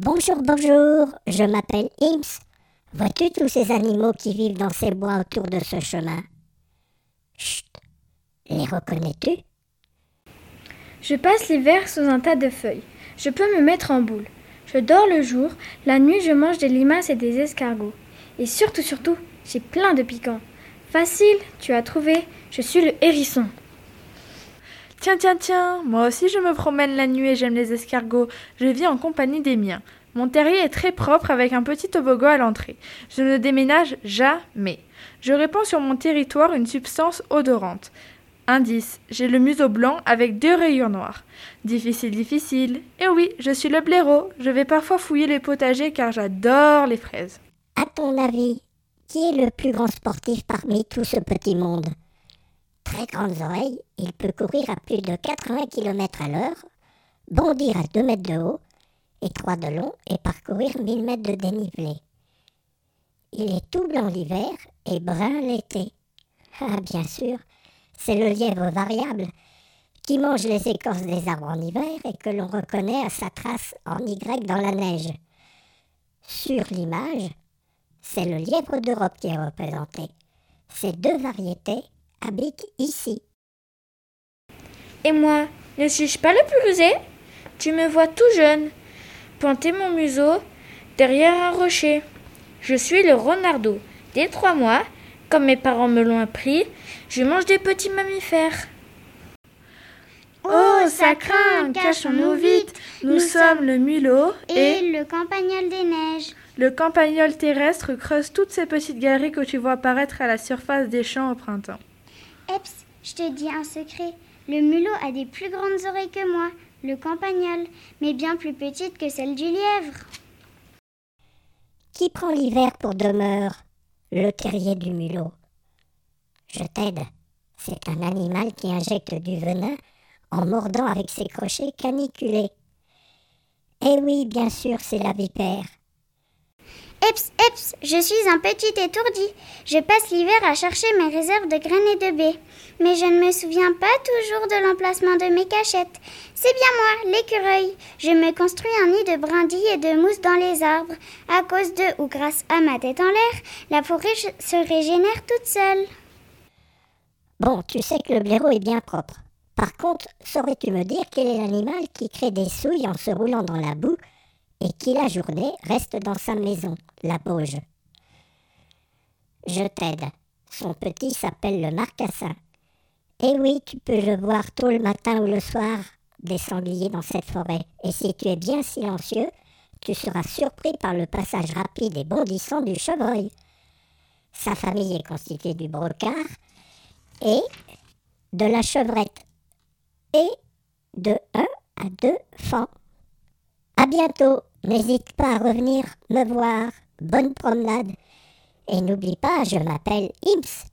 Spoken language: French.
Bonjour, bonjour, je m'appelle Ims. Vois-tu tous ces animaux qui vivent dans ces bois autour de ce chemin? Chut Les reconnais-tu? Je passe l'hiver sous un tas de feuilles. Je peux me mettre en boule. Je dors le jour, la nuit je mange des limaces et des escargots. Et surtout, surtout, j'ai plein de piquants. Facile, tu as trouvé, je suis le hérisson. Tiens, tiens, tiens, moi aussi je me promène la nuit et j'aime les escargots. Je vis en compagnie des miens. Mon terrier est très propre avec un petit toboggan à l'entrée. Je ne déménage jamais. Je répands sur mon territoire une substance odorante. Indice, j'ai le museau blanc avec deux rayures noires. Difficile, difficile. Et oui, je suis le blaireau. Je vais parfois fouiller les potagers car j'adore les fraises. À ton avis, qui est le plus grand sportif parmi tout ce petit monde? Très grandes oreilles, il peut courir à plus de 80 km à l'heure, bondir à 2 mètres de haut et 3 de long et parcourir 1000 mètres de dénivelé. Il est tout blanc l'hiver et brun l'été. Ah, bien sûr, c'est le lièvre variable qui mange les écorces des arbres en hiver et que l'on reconnaît à sa trace en Y dans la neige. Sur l'image, c'est le lièvre d'Europe qui est représenté. Ces deux variétés habite ici. Et moi, ne suis-je pas le plus rusé Tu me vois tout jeune, planter mon museau derrière un rocher. Je suis le renardeau. Dès trois mois, comme mes parents me l'ont appris, je mange des petits mammifères. Oh, ça craint Cachons-nous vite Nous sommes le mulot et, le campagnol des neiges. Le campagnol terrestre creuse toutes ces petites galeries que tu vois apparaître à la surface des champs au printemps. Eps, je te dis un secret. Le mulot a des plus grandes oreilles que moi, le campagnol, mais bien plus petites que celles du lièvre. Qui prend l'hiver pour demeure? Le terrier du mulot. Je t'aide. C'est un animal qui injecte du venin en mordant avec ses crochets caniculés. Eh oui, bien sûr, c'est la vipère. Eps, eps, je suis un petit étourdi. Je passe l'hiver à chercher mes réserves de graines et de baies. Mais je ne me souviens pas toujours de l'emplacement de mes cachettes. C'est bien moi, l'écureuil. Je me construis un nid de brindilles et de mousse dans les arbres. À cause de ou grâce à ma tête en l'air, la forêt se régénère toute seule. Bon, tu sais que le blaireau est bien propre. Par contre, saurais-tu me dire quel est l'animal qui crée des souilles en se roulant dans la boue et qui la journée reste dans sa maison, la Bauge. Je t'aide. Son petit s'appelle le marcassin. Et oui, tu peux le voir tôt le matin ou le soir, des sangliers dans cette forêt. Et si tu es bien silencieux, tu seras surpris par le passage rapide et bondissant du chevreuil. Sa famille est constituée du brocard et de la chevrette et de un à deux fans. À bientôt! N'hésite pas à revenir me voir. Bonne promenade. Et n'oublie pas, je m'appelle Ims.